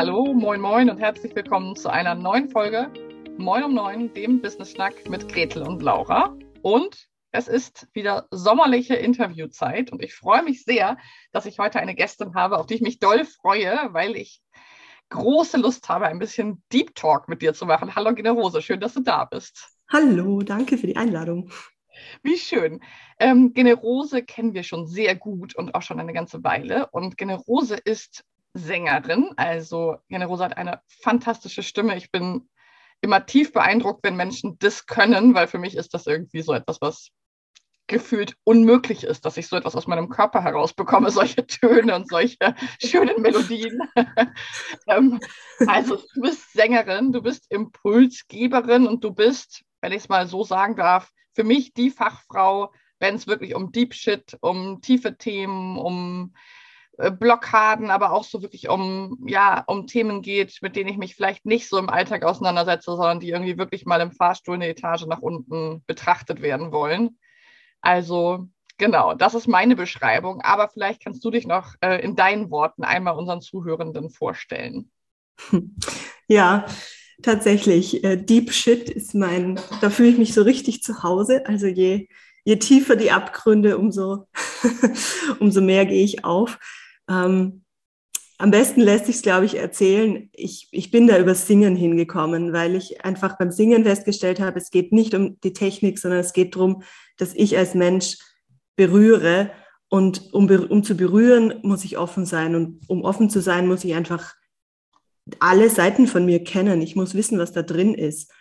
Hallo, moin, moin und herzlich willkommen zu einer neuen Folge Moin um Neun, dem Business Schnack mit Gretel und Laura. Und es ist wieder sommerliche Interviewzeit und ich freue mich sehr, dass ich heute eine Gästin habe, auf die ich mich doll freue, weil ich große Lust habe, ein bisschen Deep Talk mit dir zu machen. Hallo Generose, schön, dass du da bist. Hallo, danke für die Einladung. Wie schön. Ähm, Generose kennen wir schon sehr gut und auch schon eine ganze Weile. Und Generose ist Sängerin. Also Generose hat eine fantastische Stimme. Ich bin immer tief beeindruckt, wenn Menschen das können, weil für mich ist das irgendwie so etwas, was gefühlt unmöglich ist, dass ich so etwas aus meinem Körper herausbekomme, solche Töne und solche schönen Melodien. ähm, also du bist Sängerin, du bist Impulsgeberin und du bist, wenn ich es mal so sagen darf, für mich die Fachfrau, wenn es wirklich um Deep Shit, um tiefe Themen, um Blockaden, aber auch so wirklich um, ja, um Themen geht, mit denen ich mich vielleicht nicht so im Alltag auseinandersetze, sondern die irgendwie wirklich mal im Fahrstuhl eine Etage nach unten betrachtet werden wollen. Also genau, das ist meine Beschreibung. Aber vielleicht kannst du dich noch äh, in deinen Worten einmal unseren Zuhörenden vorstellen. Ja, tatsächlich. Äh, Deep Shit ist mein, da fühle ich mich so richtig zu Hause. Also je, je tiefer die Abgründe, umso, umso mehr gehe ich auf. Ähm, am besten lässt sich es, glaube ich, erzählen. Ich, ich bin da über Singen hingekommen, weil ich einfach beim Singen festgestellt habe, es geht nicht um die Technik, sondern es geht darum, dass ich als Mensch berühre. Und um, um zu berühren, muss ich offen sein. Und um offen zu sein, muss ich einfach alle Seiten von mir kennen. Ich muss wissen, was da drin ist.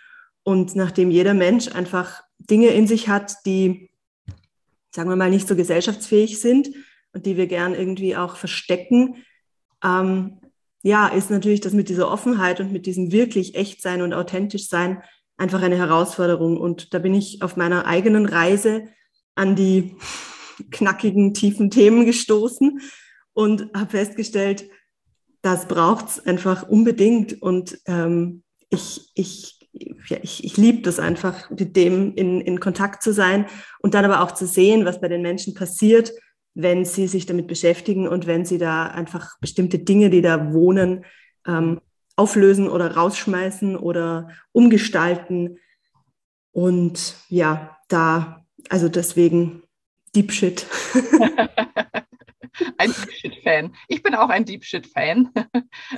Und nachdem jeder Mensch einfach Dinge in sich hat, die, sagen wir mal, nicht so gesellschaftsfähig sind, und die wir gern irgendwie auch verstecken, ähm, ja, ist natürlich das mit dieser Offenheit und mit diesem wirklich echt sein und authentisch sein einfach eine Herausforderung. Und da bin ich auf meiner eigenen Reise an die knackigen, tiefen Themen gestoßen und habe festgestellt, das braucht es einfach unbedingt. Und ähm, ich, ich, ja, ich, ich liebe das einfach, mit dem in, in Kontakt zu sein und dann aber auch zu sehen, was bei den Menschen passiert, wenn sie sich damit beschäftigen und wenn sie da einfach bestimmte Dinge, die da wohnen, ähm, auflösen oder rausschmeißen oder umgestalten. Und ja, da, also deswegen Deep Shit. ein Deep Shit-Fan. Ich bin auch ein Deep Shit-Fan.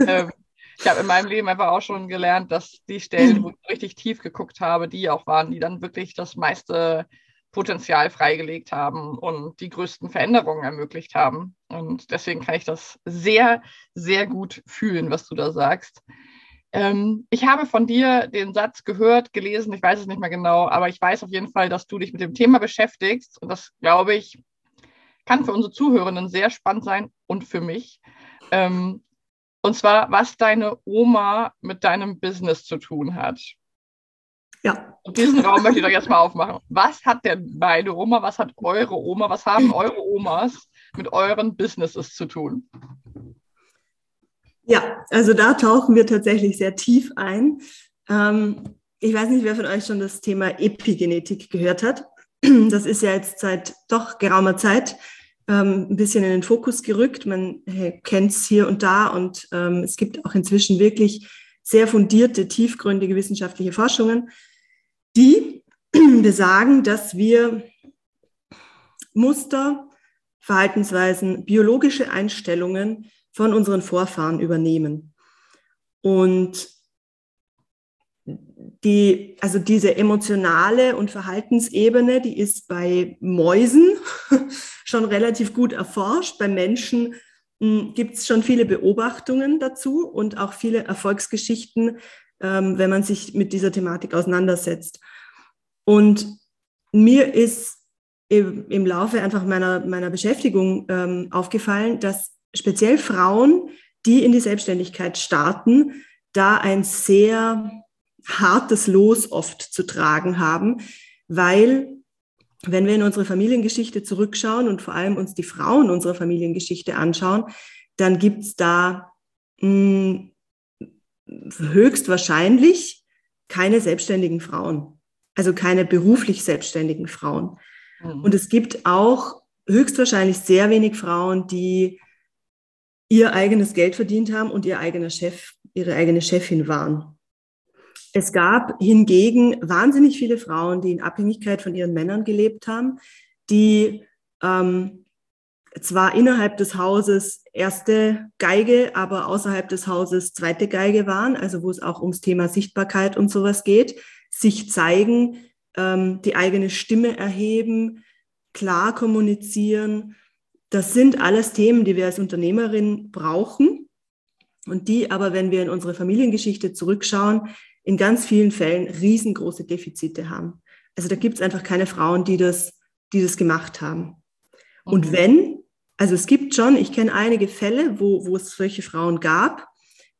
Ähm, ich habe in meinem Leben einfach auch schon gelernt, dass die Stellen, wo ich richtig tief geguckt habe, die auch waren, die dann wirklich das meiste Potenzial freigelegt haben und die größten Veränderungen ermöglicht haben. Und deswegen kann ich das sehr, sehr gut fühlen, was du da sagst. Ähm, ich habe von dir den Satz gehört, gelesen, ich weiß es nicht mehr genau, aber ich weiß auf jeden Fall, dass du dich mit dem Thema beschäftigst. Und das, glaube ich, kann für unsere Zuhörenden sehr spannend sein und für mich. Ähm, und zwar, was deine Oma mit deinem Business zu tun hat. Ja. Diesen Raum möchte ich doch jetzt mal aufmachen. Was hat denn meine Oma, was hat eure Oma, was haben eure Omas mit euren Businesses zu tun? Ja, also da tauchen wir tatsächlich sehr tief ein. Ähm, ich weiß nicht, wer von euch schon das Thema Epigenetik gehört hat. Das ist ja jetzt seit doch geraumer Zeit ähm, ein bisschen in den Fokus gerückt. Man kennt es hier und da und ähm, es gibt auch inzwischen wirklich sehr fundierte, tiefgründige wissenschaftliche Forschungen die besagen, dass wir Muster, Verhaltensweisen, biologische Einstellungen von unseren Vorfahren übernehmen. Und die, also diese emotionale und Verhaltensebene, die ist bei Mäusen schon relativ gut erforscht. Bei Menschen hm, gibt es schon viele Beobachtungen dazu und auch viele Erfolgsgeschichten, ähm, wenn man sich mit dieser Thematik auseinandersetzt. Und mir ist im, im Laufe einfach meiner, meiner Beschäftigung ähm, aufgefallen, dass speziell Frauen, die in die Selbstständigkeit starten, da ein sehr hartes Los oft zu tragen haben, weil wenn wir in unsere Familiengeschichte zurückschauen und vor allem uns die Frauen unserer Familiengeschichte anschauen, dann gibt es da mh, hm, höchstwahrscheinlich keine selbstständigen Frauen, also keine beruflich selbstständigen Frauen. Mhm. Und es gibt auch höchstwahrscheinlich sehr wenig Frauen, die ihr eigenes Geld verdient haben und ihr eigener Chef, ihre eigene Chefin waren. Es gab hingegen wahnsinnig viele Frauen, die in Abhängigkeit von ihren Männern gelebt haben, die ähm, zwar innerhalb des Hauses erste Geige, aber außerhalb des Hauses zweite Geige waren, also wo es auch ums Thema Sichtbarkeit und sowas geht, sich zeigen, ähm, die eigene Stimme erheben, klar kommunizieren. Das sind alles Themen, die wir als Unternehmerin brauchen und die aber, wenn wir in unsere Familiengeschichte zurückschauen, in ganz vielen Fällen riesengroße Defizite haben. Also da gibt es einfach keine Frauen, die das, die das gemacht haben. Und mhm. wenn, also es gibt schon, ich kenne einige Fälle, wo, wo es solche Frauen gab,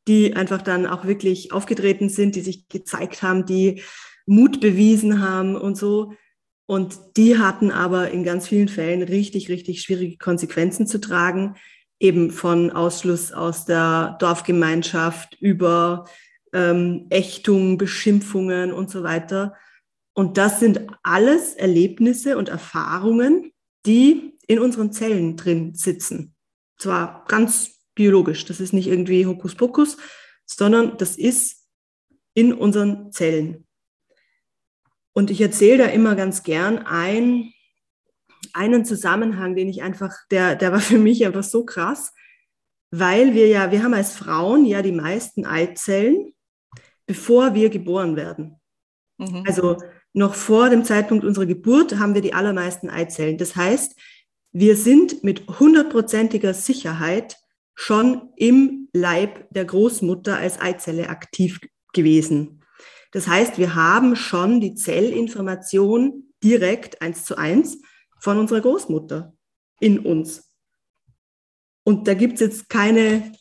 die einfach dann auch wirklich aufgetreten sind, die sich gezeigt haben, die Mut bewiesen haben und so. Und die hatten aber in ganz vielen Fällen richtig, richtig schwierige Konsequenzen zu tragen, eben von Ausschluss aus der Dorfgemeinschaft über ähm, Ächtung, Beschimpfungen und so weiter. Und das sind alles Erlebnisse und Erfahrungen, die in unseren Zellen drin sitzen. Zwar ganz biologisch, das ist nicht irgendwie Hokuspokus, sondern das ist in unseren Zellen. Und ich erzähle da immer ganz gern ein, einen Zusammenhang, den ich einfach, der, der war für mich einfach so krass, weil wir ja, wir haben als Frauen ja die meisten Eizellen, bevor wir geboren werden. Mhm. Also noch vor dem Zeitpunkt unserer Geburt haben wir die allermeisten Eizellen. Das heißt, wir sind mit hundertprozentiger Sicherheit schon im Leib der Großmutter als Eizelle aktiv gewesen. Das heißt, wir haben schon die Zellinformation direkt eins zu eins von unserer Großmutter in uns. Und da gibt es jetzt keine,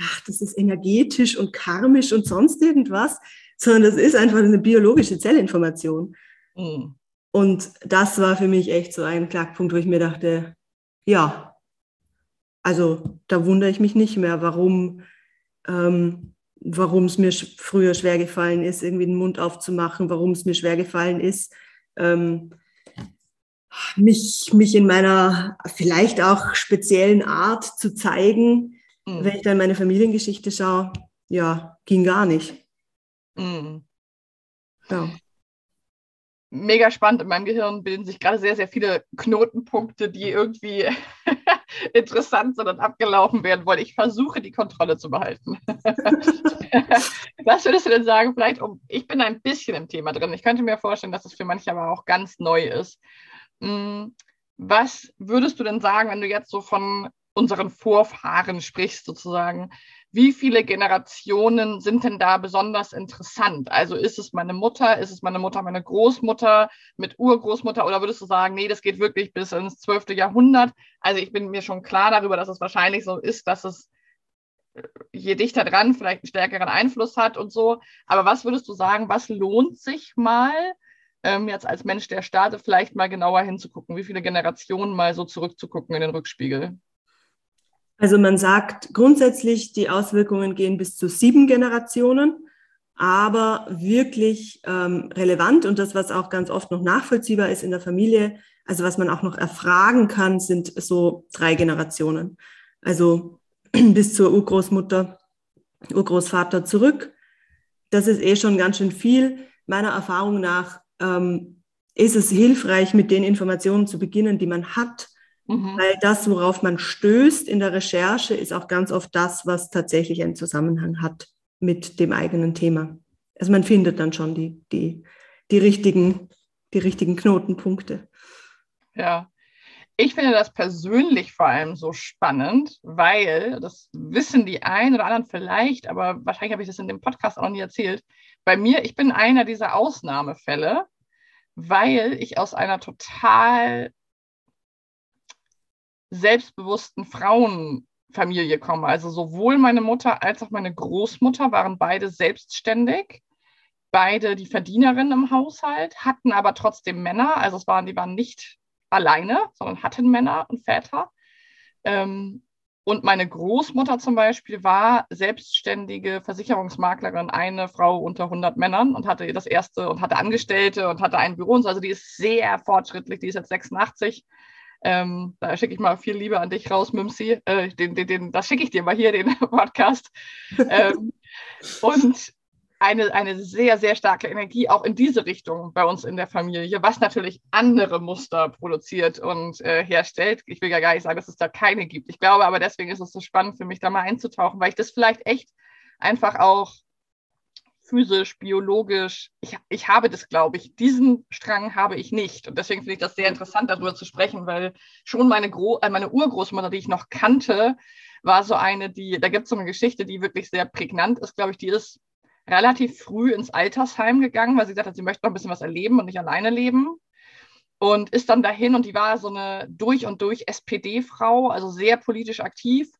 ach, das ist energetisch und karmisch und sonst irgendwas, sondern das ist einfach eine biologische Zellinformation. Mhm. Und das war für mich echt so ein Knackpunkt, wo ich mir dachte, ja, also da wundere ich mich nicht mehr, warum ähm, warum es mir früher schwer gefallen ist, irgendwie den Mund aufzumachen, warum es mir schwer gefallen ist, ähm, mich, mich in meiner vielleicht auch speziellen Art zu zeigen. Mhm. Wenn ich dann meine Familiengeschichte schaue, ja, ging gar nicht. Mhm. Ja mega spannend. In meinem Gehirn bilden sich gerade sehr, sehr viele Knotenpunkte, die irgendwie interessant sind und abgelaufen werden wollen. Ich versuche, die Kontrolle zu behalten. Was würdest du denn sagen? Vielleicht, um, ich bin ein bisschen im Thema drin. Ich könnte mir vorstellen, dass es für manche aber auch ganz neu ist. Hm, was würdest du denn sagen, wenn du jetzt so von unseren Vorfahren sprichst, sozusagen? Wie viele Generationen sind denn da besonders interessant? Also ist es meine Mutter, ist es meine Mutter, meine Großmutter mit Urgroßmutter oder würdest du sagen, nee, das geht wirklich bis ins zwölfte Jahrhundert? Also ich bin mir schon klar darüber, dass es wahrscheinlich so ist, dass es äh, je dichter dran vielleicht einen stärkeren Einfluss hat und so. Aber was würdest du sagen, was lohnt sich mal? Ähm, jetzt als Mensch der startet, vielleicht mal genauer hinzugucken, wie viele Generationen mal so zurückzugucken in den Rückspiegel. Also man sagt grundsätzlich, die Auswirkungen gehen bis zu sieben Generationen, aber wirklich ähm, relevant und das, was auch ganz oft noch nachvollziehbar ist in der Familie, also was man auch noch erfragen kann, sind so drei Generationen. Also bis zur Urgroßmutter, Urgroßvater zurück. Das ist eh schon ganz schön viel. Meiner Erfahrung nach ähm, ist es hilfreich, mit den Informationen zu beginnen, die man hat Mhm. Weil das, worauf man stößt in der Recherche, ist auch ganz oft das, was tatsächlich einen Zusammenhang hat mit dem eigenen Thema. Also man findet dann schon die, die, die, richtigen, die richtigen Knotenpunkte. Ja, ich finde das persönlich vor allem so spannend, weil, das wissen die einen oder anderen vielleicht, aber wahrscheinlich habe ich das in dem Podcast auch noch nie erzählt. Bei mir, ich bin einer dieser Ausnahmefälle, weil ich aus einer total selbstbewussten Frauenfamilie komme. Also sowohl meine Mutter als auch meine Großmutter waren beide selbstständig, beide die Verdienerinnen im Haushalt, hatten aber trotzdem Männer. Also es waren, die waren nicht alleine, sondern hatten Männer und Väter. Ähm, und meine Großmutter zum Beispiel war selbstständige Versicherungsmaklerin, eine Frau unter 100 Männern und hatte das erste und hatte Angestellte und hatte ein Büro. Und so. Also die ist sehr fortschrittlich, die ist jetzt 86 Ähm, da schicke ich mal viel Liebe an dich raus, Mimsi. Äh, den, den, den, das schicke ich dir mal hier, den Podcast. ähm, und eine, eine sehr, sehr starke Energie auch in diese Richtung bei uns in der Familie, was natürlich andere Muster produziert und äh, herstellt. Ich will ja gar nicht sagen, dass es da keine gibt. Ich glaube aber, deswegen ist es so spannend für mich, da mal einzutauchen, weil ich das vielleicht echt einfach auch physisch, biologisch, ich, ich habe das, glaube ich, diesen Strang habe ich nicht. Und deswegen finde ich das sehr interessant, darüber zu sprechen, weil schon meine, Gro äh, meine Urgroßmutter, die ich noch kannte, war so eine, die, da gibt es so eine Geschichte, die wirklich sehr prägnant ist, glaube ich, die ist relativ früh ins Altersheim gegangen, weil sie gesagt hat, sie möchte noch ein bisschen was erleben und nicht alleine leben. Und ist dann dahin und die war so eine durch und durch SPD-Frau, also sehr politisch aktiv.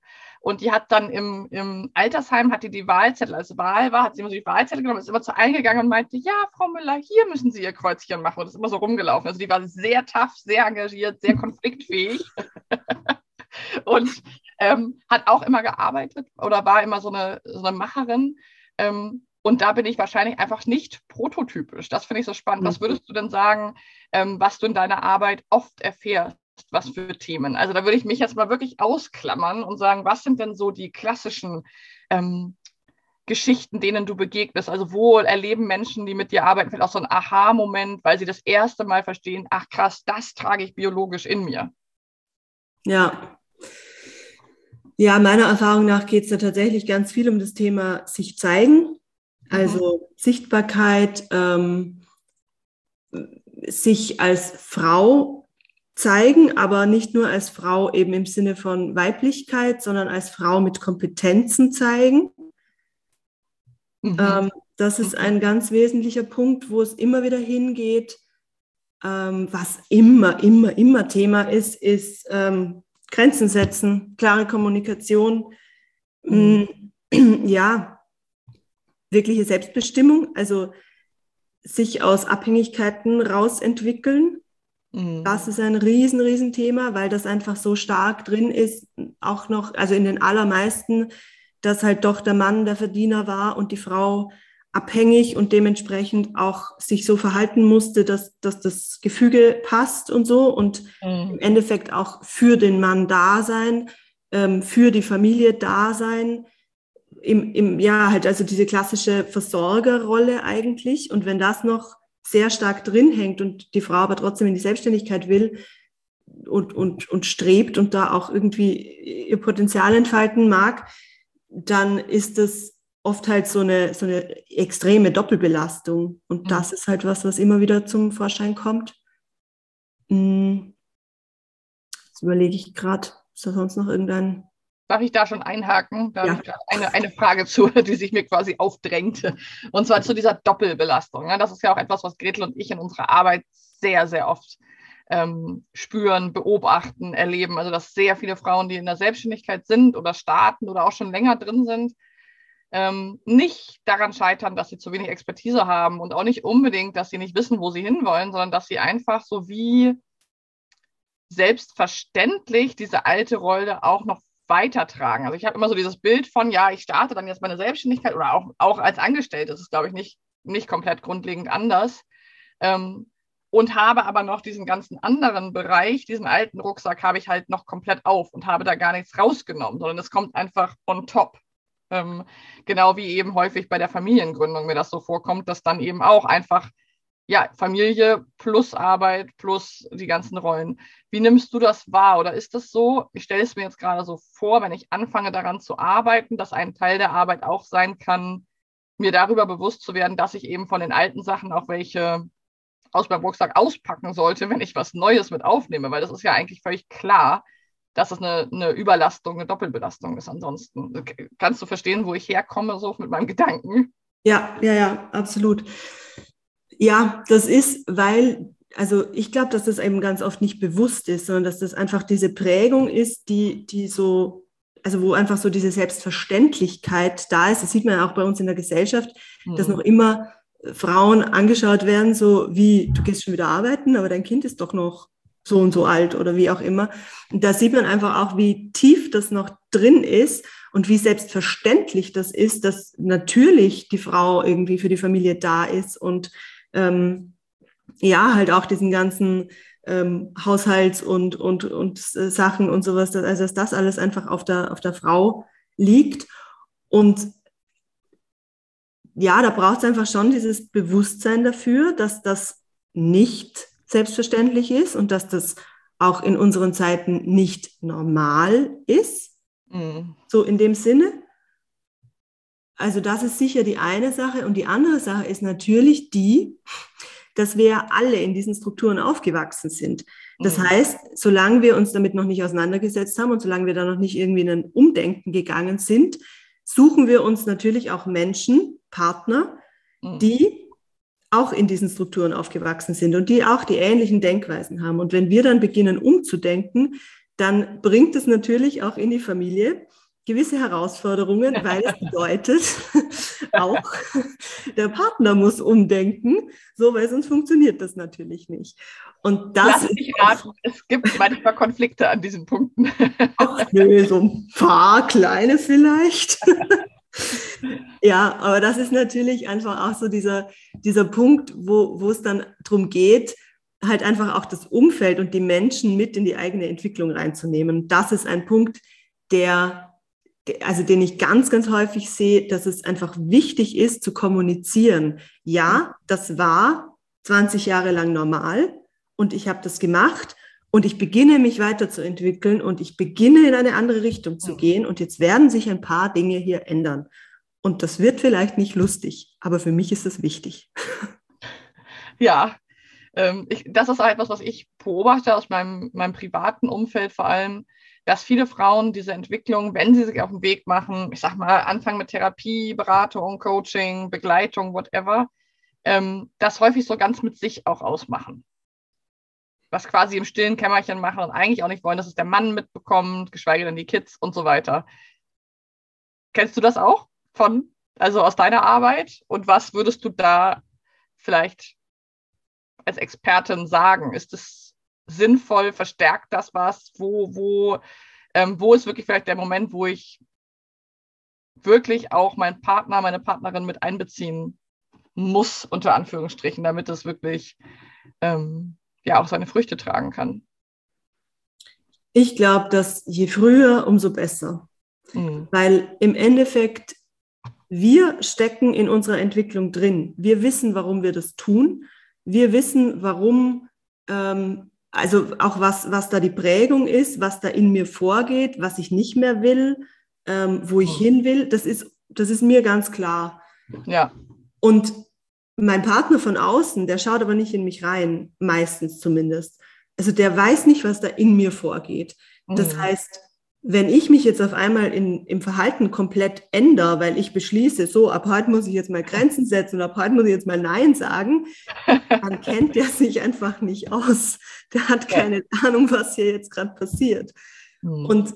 Und die hat dann im, im Altersheim, hat die die Wahlzettel, als Wahl war, hat sie immer so die Wahlzettel genommen, ist immer zu eingegangen und meinte, ja, Frau Müller, hier müssen Sie Ihr Kreuzchen machen. Und ist immer so rumgelaufen. Also die war sehr tough, sehr engagiert, sehr konfliktfähig. und ähm, hat auch immer gearbeitet oder war immer so eine, so eine Macherin. Ähm, und da bin ich wahrscheinlich einfach nicht prototypisch. Das finde ich so spannend. Was mhm. würdest du denn sagen, ähm, was du in deiner Arbeit oft erfährst? Was für Themen? Also da würde ich mich jetzt mal wirklich ausklammern und sagen, was sind denn so die klassischen ähm, Geschichten, denen du begegnest? Also wo erleben Menschen, die mit dir arbeiten, vielleicht auch so ein Aha-Moment, weil sie das erste Mal verstehen, ach krass, das trage ich biologisch in mir. Ja, ja, meiner Erfahrung nach geht es da tatsächlich ganz viel um das Thema sich zeigen. Also mhm. Sichtbarkeit, ähm, sich als Frau zeigen, aber nicht nur als Frau eben im Sinne von Weiblichkeit, sondern als Frau mit Kompetenzen zeigen. Mhm. Ähm, das ist ein ganz wesentlicher Punkt, wo es immer wieder hingeht. Ähm, was immer, immer, immer Thema ist, ist ähm, Grenzen setzen, klare Kommunikation. Mhm. Ja, wirkliche Selbstbestimmung, also sich aus Abhängigkeiten rausentwickeln. Mhm. Das ist ein riesen, riesen Thema, weil das einfach so stark drin ist, auch noch, also in den allermeisten, dass halt doch der Mann der Verdiener war und die Frau abhängig und dementsprechend auch sich so verhalten musste, dass, dass das Gefüge passt und so und mhm. im Endeffekt auch für den Mann da sein, ähm, für die Familie da sein, im, im, ja, halt also diese klassische Versorgerrolle eigentlich. Und wenn das noch sehr stark drin hängt und die Frau aber trotzdem in die Selbstständigkeit will und, und, und strebt und da auch irgendwie ihr Potenzial entfalten mag, dann ist das oft halt so eine, so eine extreme Doppelbelastung. Und mhm. das ist halt was, was immer wieder zum Vorschein kommt. Hm. Jetzt überlege ich gerade, ist da sonst noch irgendein Darf ich da schon einhaken? Da ja. eine, eine Frage zu, die sich mir quasi aufdrängte. Und zwar zu dieser Doppelbelastung. Das ist ja auch etwas, was Gretel und ich in unserer Arbeit sehr, sehr oft ähm, spüren, beobachten, erleben. Also, dass sehr viele Frauen, die in der Selbstständigkeit sind oder starten oder auch schon länger drin sind, ähm, nicht daran scheitern, dass sie zu wenig Expertise haben und auch nicht unbedingt, dass sie nicht wissen, wo sie hinwollen, sondern dass sie einfach so wie selbstverständlich diese alte Rolle auch noch weitertragen. Also ich habe immer so dieses Bild von, ja, ich starte dann jetzt meine Selbstständigkeit oder auch, auch als Angestellte, das ist, glaube ich, nicht, nicht komplett grundlegend anders. Ähm, und habe aber noch diesen ganzen anderen Bereich, diesen alten Rucksack habe ich halt noch komplett auf und habe da gar nichts rausgenommen, sondern es kommt einfach on top. Ähm, genau wie eben häufig bei der Familiengründung mir das so vorkommt, dass dann eben auch einfach ja, Familie plus Arbeit plus die ganzen Rollen. Wie nimmst du das wahr? Oder ist das so? Ich stelle es mir jetzt gerade so vor, wenn ich anfange daran zu arbeiten, dass ein Teil der Arbeit auch sein kann, mir darüber bewusst zu werden, dass ich eben von den alten Sachen auch welche aus meinem Rucksack auspacken sollte, wenn ich was Neues mit aufnehme, weil das ist ja eigentlich völlig klar, dass es eine, eine Überlastung, eine Doppelbelastung ist ansonsten. Kannst du verstehen, wo ich herkomme, so mit meinem Gedanken? Ja, ja, ja, absolut. Ja, das ist, weil, also ich glaube, dass das eben ganz oft nicht bewusst ist, sondern dass das einfach diese Prägung ist, die, die so, also wo einfach so diese Selbstverständlichkeit da ist. Das sieht man ja auch bei uns in der Gesellschaft, mhm. dass noch immer Frauen angeschaut werden, so wie, du gehst schon wieder arbeiten, aber dein Kind ist doch noch so und so alt oder wie auch immer. Und da sieht man einfach auch, wie tief das noch drin ist und wie selbstverständlich das ist, dass natürlich die Frau irgendwie für die Familie da ist und ähm, ja, halt auch diesen ganzen ähm, Haushalts- und, und, und Sachen und sowas, also dass das alles einfach auf der, auf der Frau liegt. Und ja, da braucht es einfach schon dieses Bewusstsein dafür, dass das nicht selbstverständlich ist und dass das auch in unseren Zeiten nicht normal ist. Mhm. So in dem Sinne. Also das ist sicher die eine Sache. Und die andere Sache ist natürlich die, dass wir alle in diesen Strukturen aufgewachsen sind. Das mhm. heißt, solange wir uns damit noch nicht auseinandergesetzt haben und solange wir da noch nicht irgendwie in ein Umdenken gegangen sind, suchen wir uns natürlich auch Menschen, Partner, mhm. die auch in diesen Strukturen aufgewachsen sind und die auch die ähnlichen Denkweisen haben. Und wenn wir dann beginnen umzudenken, dann bringt es natürlich auch in die Familie gewisse Herausforderungen, weil es bedeutet, auch der Partner muss umdenken, so weil sonst funktioniert das natürlich nicht. Und das Lass mich raten, es gibt manchmal Konflikte an diesen Punkten. Ach nö, so ein paar kleine vielleicht. ja, aber das ist natürlich einfach auch so dieser, dieser Punkt, wo, wo es dann darum geht, halt einfach auch das Umfeld und die Menschen mit in die eigene Entwicklung reinzunehmen. Das ist ein Punkt, der, also den ich ganz, ganz häufig sehe, dass es einfach wichtig ist zu kommunizieren. Ja, das war 20 Jahre lang normal und ich habe das gemacht und ich beginne mich weiterzuentwickeln und ich beginne in eine andere Richtung zu gehen und jetzt werden sich ein paar Dinge hier ändern. Und das wird vielleicht nicht lustig, aber für mich ist es wichtig. Ja, ähm, ich, das ist etwas, was ich beobachte aus meinem, meinem privaten Umfeld vor allem, dass viele Frauen diese Entwicklung, wenn sie sich auf den Weg machen, ich sag mal, anfangen mit Therapie, Beratung, Coaching, Begleitung, whatever, ähm, das häufig so ganz mit sich auch ausmachen. Was quasi im stillen Kämmerchen machen und eigentlich auch nicht wollen, dass es der Mann mitbekommt, geschweige denn die Kids und so weiter. Kennst du das auch von, also aus deiner Arbeit? Und was würdest du da vielleicht als Expertin sagen? Ist es sinnvoll? Verstärkt das was? Wo, wo, ähm, wo ist wirklich vielleicht der Moment, wo ich wirklich auch meinen Partner, meine Partnerin mit einbeziehen muss, unter Anführungsstrichen, damit es wirklich ähm, ja auch seine Früchte tragen kann? Ich glaube, dass je früher, umso besser. Mhm. Weil im Endeffekt wir stecken in unserer Entwicklung drin. Wir wissen, warum wir das tun wir wissen, warum, ähm, also auch was, was da die Prägung ist, was da in mir vorgeht, was ich nicht mehr will, ähm, wo ich hin will, das ist, das ist mir ganz klar. Ja. Und mein Partner von außen, der schaut aber nicht in mich rein, meistens zumindest. Also der weiß nicht, was da in mir vorgeht. Das mhm. heißt, wenn ich mich jetzt auf einmal in, im Verhalten komplett ändere, weil ich beschließe, so ab heute muss ich jetzt mal Grenzen setzen und ab heute muss ich jetzt mal Nein sagen, dann kennt der sich einfach nicht aus. Der hat keine ja. Ahnung, was hier jetzt gerade passiert. Mhm. Und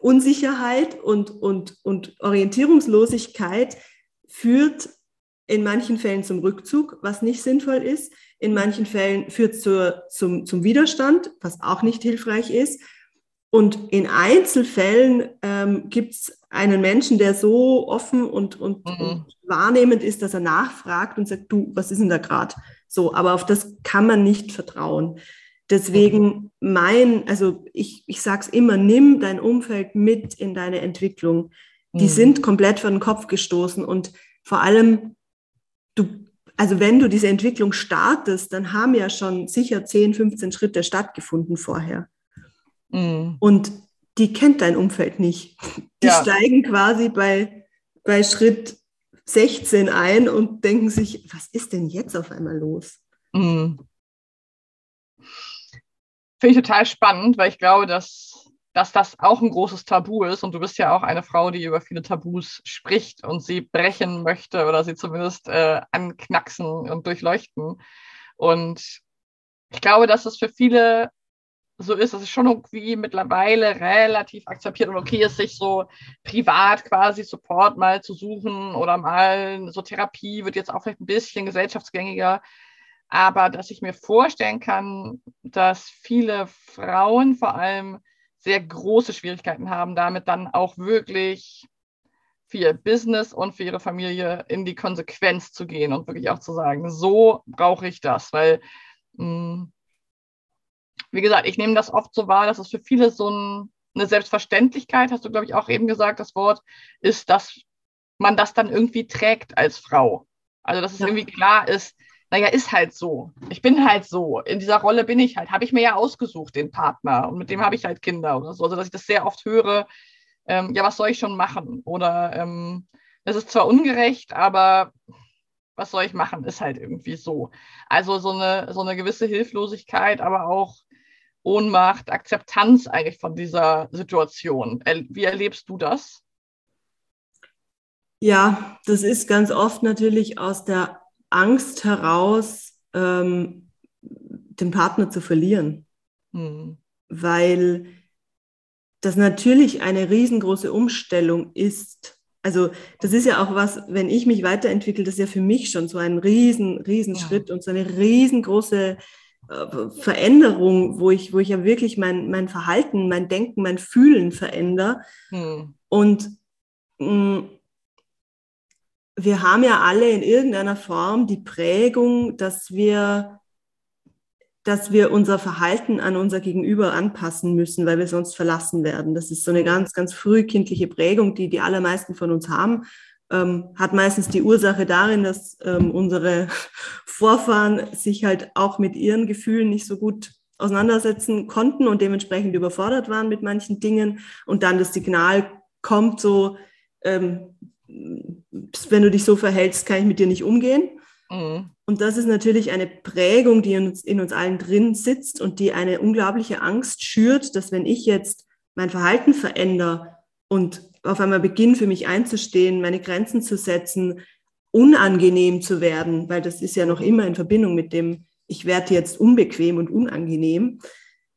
Unsicherheit und, und, und Orientierungslosigkeit führt in manchen Fällen zum Rückzug, was nicht sinnvoll ist. In manchen Fällen führt es zum, zum Widerstand, was auch nicht hilfreich ist. Und in Einzelfällen ähm, gibt es einen Menschen, der so offen und, und, mhm. und, wahrnehmend ist, dass er nachfragt und sagt, du, was ist denn da gerade? So, aber auf das kann man nicht vertrauen. Deswegen mhm. mein, also ich, ich sage es immer, nimm dein Umfeld mit in deine Entwicklung. Die mhm. sind komplett vor den Kopf gestoßen und vor allem, du, also wenn du diese Entwicklung startest, dann haben ja schon sicher 10, 15 Schritte stattgefunden vorher. Mhm. Und die kennt dein Umfeld nicht. Die ja. steigen quasi bei, bei Schritt 16 ein und denken sich, was ist denn jetzt auf einmal los? Mhm. Finde ich total spannend, weil ich glaube, dass, dass das auch ein großes Tabu ist. Und du bist ja auch eine Frau, die über viele Tabus spricht und sie brechen möchte oder sie zumindest äh, anknacksen und durchleuchten. Und ich glaube, dass es für viele so ist, dass es schon irgendwie mittlerweile relativ akzeptiert und okay ist, sich so privat quasi Support mal zu suchen oder mal so Therapie wird jetzt auch vielleicht ein bisschen gesellschaftsgängiger. Aber dass ich mir vorstellen kann, dass viele Frauen vor allem sehr große Schwierigkeiten haben, damit dann auch wirklich für ihr Business und für ihre Familie in die Konsequenz zu gehen und wirklich auch zu sagen, so brauche ich das, weil mh, hm, wie gesagt, ich nehme das oft so wahr, dass es für viele so ein, eine Selbstverständlichkeit, hast du, glaube ich, auch eben gesagt, das Wort, ist, dass man das dann irgendwie trägt als Frau. Also, dass es ja. irgendwie klar ist, naja, ist halt so. Ich bin halt so. In dieser Rolle bin ich halt. Habe ich mir ja ausgesucht, den Partner. Und mit dem habe ich halt Kinder oder so. Also, dass ich das sehr oft höre, ähm, ja, was soll ich schon machen? Oder ähm, das ist zwar ungerecht, aber was soll ich machen? Ist halt irgendwie so. Also so eine, so eine gewisse Hilflosigkeit, aber auch Ohnmacht, Akzeptanz eigentlich von dieser Situation. Wie erlebst du das? Ja, das ist ganz oft natürlich aus der Angst heraus, ähm, den Partner zu verlieren. Hm. Weil das natürlich eine riesengroße Umstellung ist. Also das ist ja auch was, wenn ich mich weiterentwickle, das ist ja für mich schon so ein riesen, riesen ja. Schritt und so eine riesengroße Veränderung, wo ich, wo ich ja wirklich mein, mein Verhalten, mein Denken, mein Fühlen verändere. Hm. Und mh, mm, wir haben ja alle in irgendeiner Form die Prägung, dass wir, dass wir unser Verhalten an unser Gegenüber anpassen müssen, weil wir sonst verlassen werden. Das ist so eine ganz, ganz frühkindliche Prägung, die die allermeisten von uns haben. Ähm, hat meistens die Ursache darin, dass ähm, unsere Vorfahren sich halt auch mit ihren Gefühlen nicht so gut auseinandersetzen konnten und dementsprechend überfordert waren mit manchen Dingen und dann das Signal kommt so, ähm, wenn du dich so verhältst, kann ich mit dir nicht umgehen. Mhm. Und das ist natürlich eine Prägung, die in uns, in uns allen drin sitzt und die eine unglaubliche Angst schürt, dass wenn ich jetzt mein Verhalten verändere und auf einmal beginne, für mich einzustehen, meine Grenzen zu setzen, unangenehm zu werden, weil das ist ja noch immer in Verbindung mit dem, ich werde jetzt unbequem und unangenehm,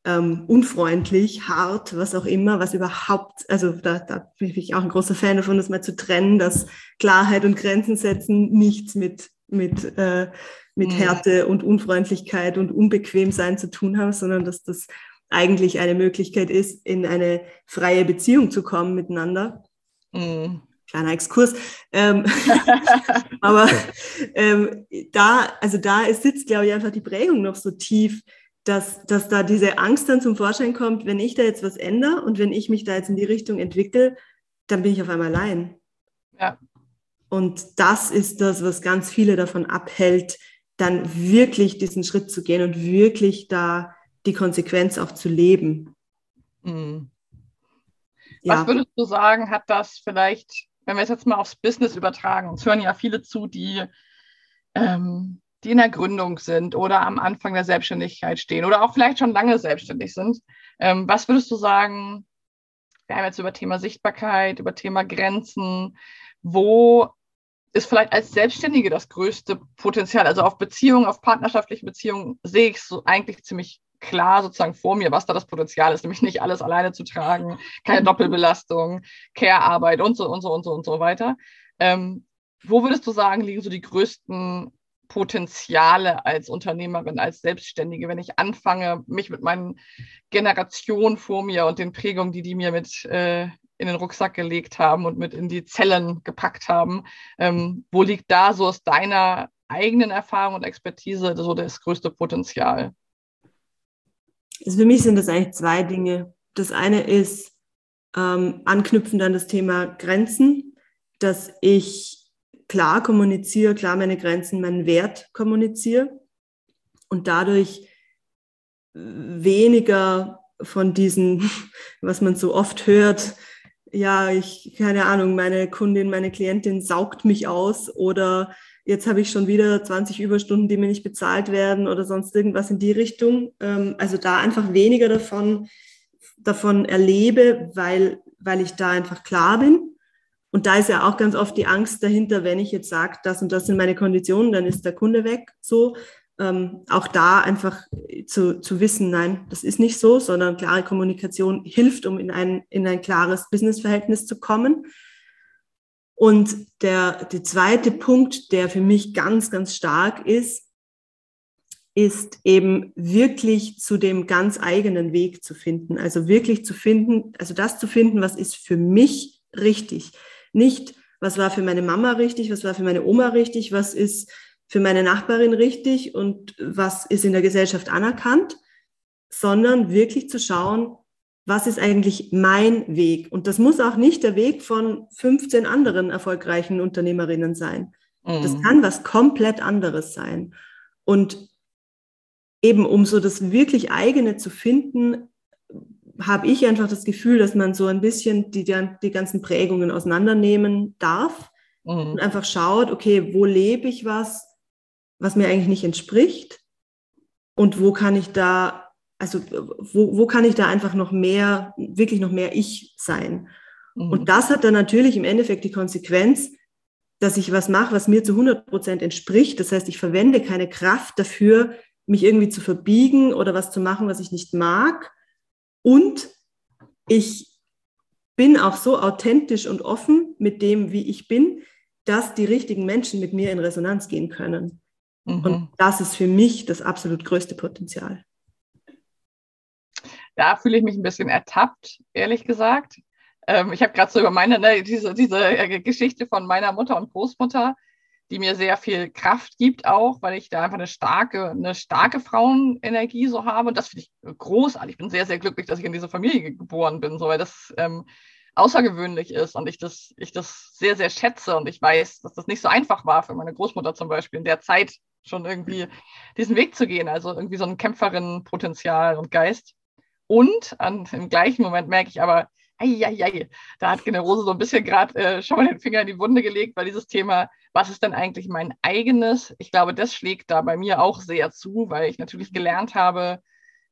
ähm, unfreundlich, hart, was auch immer, was überhaupt, also da, da bin ich auch ein großer Fan davon, das mal zu trennen, dass Klarheit und Grenzen setzen nichts mit, mit, äh, mit mhm. Härte und Unfreundlichkeit und Unbequemsein zu tun haben, sondern dass das eigentlich eine Möglichkeit ist, in eine freie Beziehung zu kommen miteinander. Mhm. Kleiner Exkurs. Ähm, aber ähm, da, also da sitzt, glaube ich, einfach die Prägung noch so tief, dass, dass da diese Angst dann zum Vorschein kommt, wenn ich da jetzt was ändere und wenn ich mich da jetzt in die Richtung entwickle, dann bin ich auf einmal allein. Ja. Und das ist das, was ganz viele davon abhält, dann wirklich diesen Schritt zu gehen und wirklich da die Konsequenz auch zu leben. Mhm. Ja. Was würdest du sagen, hat das vielleicht, wenn wir es jetzt mal aufs Business übertragen, uns hören ja viele zu, die ähm, die in der Gründung sind oder am Anfang der Selbstständigkeit stehen oder auch vielleicht schon lange selbstständig sind. Ähm, was würdest du sagen? Wir haben jetzt über Thema Sichtbarkeit, über Thema Grenzen. Wo ist vielleicht als Selbstständige das größte Potenzial? Also auf Beziehungen, auf partnerschaftliche Beziehungen sehe ich so eigentlich ziemlich klar sozusagen vor mir, was da das Potenzial ist, nämlich nicht alles alleine zu tragen, keine Doppelbelastung, Care-Arbeit und so und so und so und so weiter. Ähm, wo würdest du sagen, liegen so die größten Potenziale als Unternehmerin, als Selbstständige, wenn ich anfange, mich mit meinen Generationen vor mir und den Prägungen, die die mir mit äh, in den Rucksack gelegt haben und mit in die Zellen gepackt haben, ähm, wo liegt da so aus deiner eigenen Erfahrung und Expertise so das größte Potenzial? Also für mich sind das eigentlich zwei Dinge. Das eine ist ähm, anknüpfend an das Thema Grenzen, dass ich klar kommuniziere, klar meine Grenzen, meinen Wert kommuniziere und dadurch weniger von diesen, was man so oft hört, ja, ich, keine Ahnung, meine Kundin, meine Klientin saugt mich aus oder jetzt habe ich schon wieder 20 Überstunden, die mir nicht bezahlt werden oder sonst irgendwas in die Richtung. Ähm, also da einfach weniger davon, davon erlebe, weil, weil ich da einfach klar bin und da ist ja auch ganz oft die Angst dahinter, wenn ich jetzt sage, das und das sind meine Konditionen, dann ist der Kunde weg. So, ähm, auch da einfach zu, zu wissen, nein, das ist nicht so, sondern klare Kommunikation hilft, um in ein, in ein klares Businessverhältnis zu kommen. Und der, der zweite Punkt, der für mich ganz, ganz stark ist, ist eben wirklich zu dem ganz eigenen Weg zu finden. Also wirklich zu finden, also das zu finden, was ist für mich richtig. Nicht, was war für meine Mama richtig, was war für meine Oma richtig, was ist für meine Nachbarin richtig und was ist in der Gesellschaft anerkannt, sondern wirklich zu schauen, was ist eigentlich mein Weg? Und das muss auch nicht der Weg von 15 anderen erfolgreichen Unternehmerinnen sein. Mhm. Das kann was komplett anderes sein. Und eben um so das wirklich eigene zu finden, habe ich einfach das Gefühl, dass man so ein bisschen die, die ganzen Prägungen auseinandernehmen darf mhm. und einfach schaut, okay, wo lebe ich was, was mir eigentlich nicht entspricht und wo kann ich da also wo, wo kann ich da einfach noch mehr, wirklich noch mehr ich sein? Mhm. Und das hat dann natürlich im Endeffekt die Konsequenz, dass ich was mache, was mir zu 100 Prozent entspricht. Das heißt, ich verwende keine Kraft dafür, mich irgendwie zu verbiegen oder was zu machen, was ich nicht mag. Und ich bin auch so authentisch und offen mit dem, wie ich bin, dass die richtigen Menschen mit mir in Resonanz gehen können. Mhm. Und das ist für mich das absolut größte Potenzial da fühle ich mich ein bisschen ertappt, ehrlich gesagt. Ähm, ich habe gerade so über meine, ne, diese, diese äh, Geschichte von meiner Mutter und Großmutter, die mir sehr viel Kraft gibt auch, weil ich da einfach eine starke, eine starke Frauenenergie so habe. Und das finde ich großartig. Ich bin sehr, sehr glücklich, dass ich in diese Familie geboren bin, so, weil das ähm, außergewöhnlich ist und ich das, ich das sehr, sehr schätze. Und ich weiß, dass das nicht so einfach war für meine Großmutter zum Beispiel in der Zeit schon irgendwie diesen Weg zu gehen. Also irgendwie so ein Kämpferin-Potenzial und Geist. Und an, im gleichen Moment merke ich aber, ei, da hat Generose so ein bisschen gerade äh, schon mal den Finger in die Wunde gelegt, weil dieses Thema, was ist denn eigentlich mein eigenes? Ich glaube, das schlägt da bei mir auch sehr zu, weil ich natürlich gelernt habe,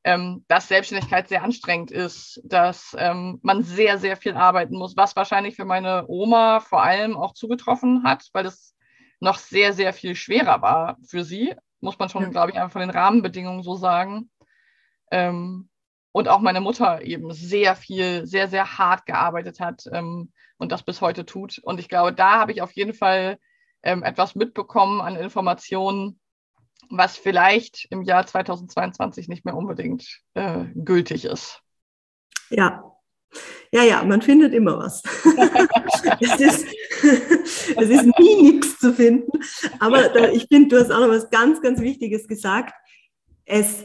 ähm, dass Selbstständigkeit sehr anstrengend ist, dass ähm, man sehr, sehr viel arbeiten muss, was wahrscheinlich für meine Oma vor allem auch zugetroffen hat, weil es noch sehr, sehr viel schwerer war für sie, muss man schon, ja. glaube ich, einfach von den Rahmenbedingungen so sagen. Ähm, und auch meine Mutter eben sehr viel, sehr, sehr hart gearbeitet hat ähm, und das bis heute tut. Und ich glaube, da habe ich auf jeden Fall ähm, etwas mitbekommen an Informationen, was vielleicht im Jahr 2022 nicht mehr unbedingt äh, gültig ist. Ja. Ja, ja, man findet immer was. es, ist, es ist nie nichts zu finden. Aber da, ich finde, du hast auch noch was ganz, ganz Wichtiges gesagt. Es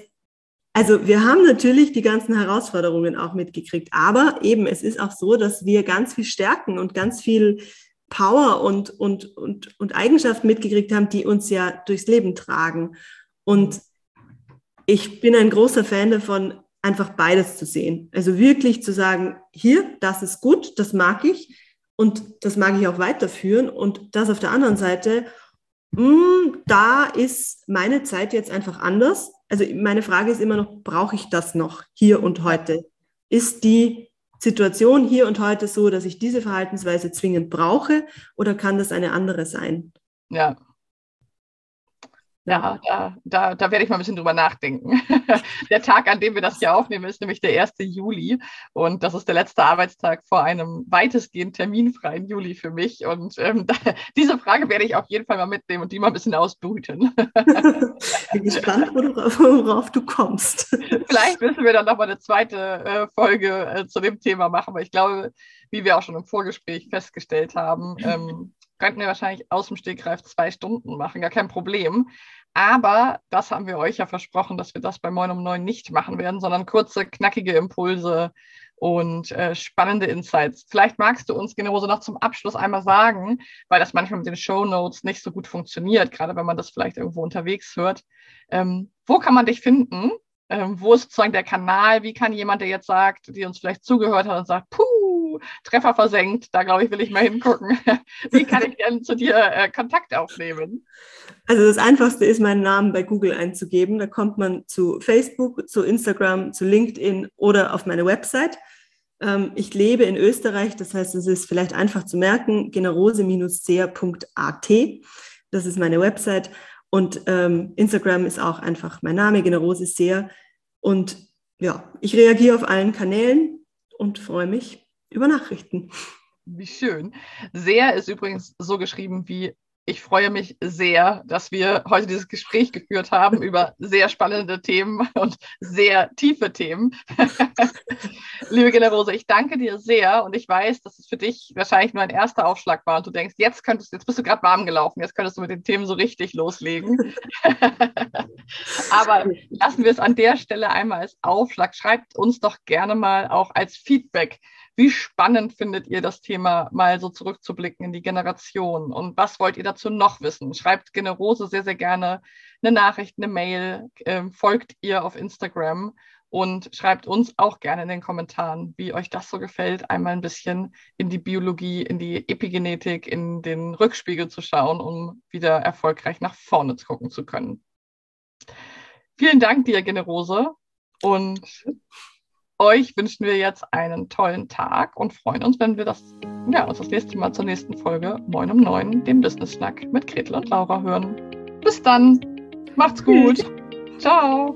also wir haben natürlich die ganzen Herausforderungen auch mitgekriegt, aber eben es ist auch so, dass wir ganz viel Stärken und ganz viel Power und, und, und, und Eigenschaften mitgekriegt haben, die uns ja durchs Leben tragen. Und ich bin ein großer Fan davon, einfach beides zu sehen. Also wirklich zu sagen, hier, das ist gut, das mag ich und das mag ich auch weiterführen. Und das auf der anderen Seite, mh, hm, da ist meine Zeit jetzt einfach anders also meine Frage ist immer noch, brauche ich das noch hier und heute? Ist die Situation hier und heute so, dass ich diese Verhaltensweise zwingend brauche oder kann das eine andere sein? Ja, ja, da, da, da werde ich mal ein bisschen drüber nachdenken. der Tag, an dem wir das hier aufnehmen, ist nämlich der 1. Juli. Und das ist der letzte Arbeitstag vor einem weitestgehend terminfreien Juli für mich. Und ähm, da, diese Frage werde ich auf jeden Fall mal mitnehmen und die mal ein bisschen ausbrüten. bin gespannt, worauf, worauf, du kommst. Vielleicht müssen wir dann nochmal eine zweite äh, Folge äh, zu dem Thema machen, weil ich glaube, wie wir auch schon im Vorgespräch festgestellt haben, ähm, könnten wir wahrscheinlich aus dem Stegreif zwei Stunden machen, gar kein Problem. Aber das haben wir euch ja versprochen, dass wir das bei Moin um neun nicht machen werden, sondern kurze, knackige Impulse und äh, spannende Insights. Vielleicht magst du uns, Generose, noch zum Abschluss einmal sagen, weil das manchmal mit den Show Notes nicht so gut funktioniert, gerade wenn man das vielleicht irgendwo unterwegs hört. Ähm, wo kann man dich finden? Ähm, wo ist sozusagen der Kanal? Wie kann jemand, der jetzt sagt, die uns vielleicht zugehört hat und sagt, puh, Treffer versenkt. Da glaube ich, will ich mal hingucken. Wie kann ich denn zu dir äh, Kontakt aufnehmen? Also das Einfachste ist, meinen Namen bei Google einzugeben. Da kommt man zu Facebook, zu Instagram, zu LinkedIn oder auf meine Website. Ähm, ich lebe in Österreich, das heißt, es ist vielleicht einfach zu merken, generose-seher.at. Das ist meine Website. Und ähm, Instagram ist auch einfach mein Name, Generose Seher. Und ja, ich reagiere auf allen Kanälen und freue mich über Nachrichten. Wie schön. Sehr ist übrigens so geschrieben wie Ich freue mich sehr, dass wir heute dieses Gespräch geführt haben über sehr spannende Themen und sehr tiefe Themen. Liebe Generose, ich danke dir sehr und ich weiß, dass es für dich wahrscheinlich nur ein erster Aufschlag war und du denkst, jetzt könntest, jetzt bist du gerade warm gelaufen, jetzt könntest du mit den Themen so richtig loslegen. Aber lassen wir es an der Stelle einmal als Aufschlag. Schreibt uns doch gerne mal auch als Feedback, wie spannend findet ihr das Thema, mal so zurückzublicken in die Generation? Und was wollt ihr dazu noch wissen? Schreibt Generose sehr, sehr gerne eine Nachricht, eine Mail, äh, folgt ihr auf Instagram und schreibt uns auch gerne in den Kommentaren, wie euch das so gefällt, einmal ein bisschen in die Biologie, in die Epigenetik, in den Rückspiegel zu schauen, um wieder erfolgreich nach vorne gucken zu können. Vielen Dank dir, Generose. Und euch wünschen wir jetzt einen tollen Tag und freuen uns, wenn wir das, ja, uns das nächste Mal zur nächsten Folge 9 um 9, dem Business Snack mit Gretel und Laura hören. Bis dann. Macht's gut. Ciao.